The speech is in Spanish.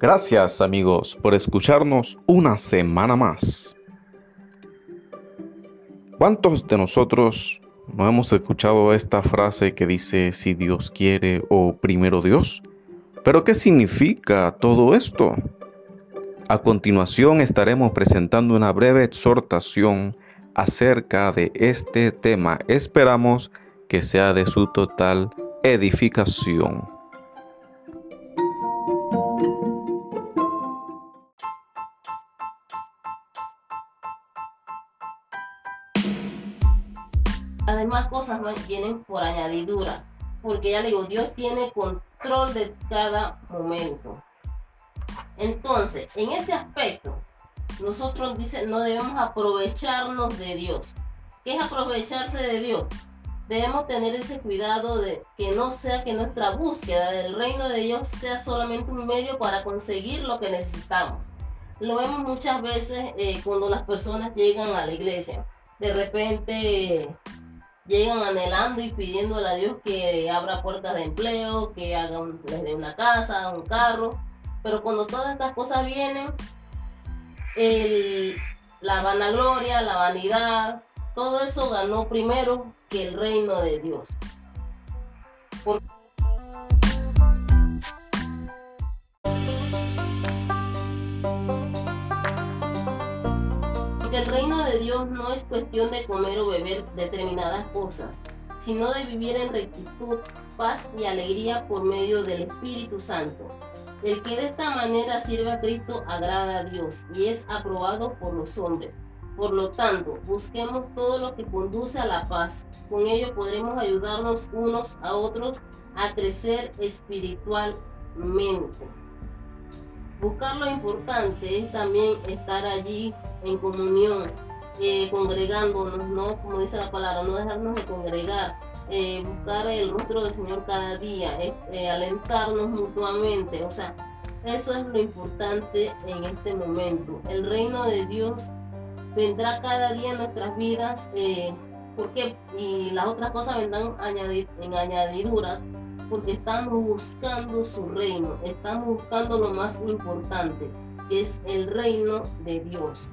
Gracias amigos por escucharnos una semana más. ¿Cuántos de nosotros no hemos escuchado esta frase que dice si Dios quiere o primero Dios? ¿Pero qué significa todo esto? A continuación estaremos presentando una breve exhortación acerca de este tema. Esperamos que sea de su total edificación. Además, cosas vienen por añadidura, porque ya le digo, Dios tiene control de cada momento. Entonces, en ese aspecto, nosotros dice, no debemos aprovecharnos de Dios. ¿Qué es aprovecharse de Dios? Debemos tener ese cuidado de que no sea que nuestra búsqueda del reino de Dios sea solamente un medio para conseguir lo que necesitamos. Lo vemos muchas veces eh, cuando las personas llegan a la iglesia. De repente llegan anhelando y pidiéndole a Dios que abra puertas de empleo, que haga les dé una casa, un carro. Pero cuando todas estas cosas vienen, la vanagloria, la vanidad, todo eso ganó primero que el reino de Dios. El reino de Dios no es cuestión de comer o beber determinadas cosas, sino de vivir en rectitud, paz y alegría por medio del Espíritu Santo el que de esta manera sirve a Cristo agrada a Dios y es aprobado por los hombres. Por lo tanto, busquemos todo lo que conduce a la paz. Con ello podremos ayudarnos unos a otros a crecer espiritualmente. Buscar lo importante es también estar allí en comunión, eh, congregándonos, ¿no? Como dice la palabra, no dejarnos de congregar, eh, buscar el rostro del Señor cada día, eh, alentarnos mutuamente, o sea, eso es lo importante en este momento. El reino de Dios vendrá cada día en nuestras vidas, porque y las otras cosas vendrán en añadiduras, porque estamos buscando su reino, estamos buscando lo más importante, que es el reino de Dios.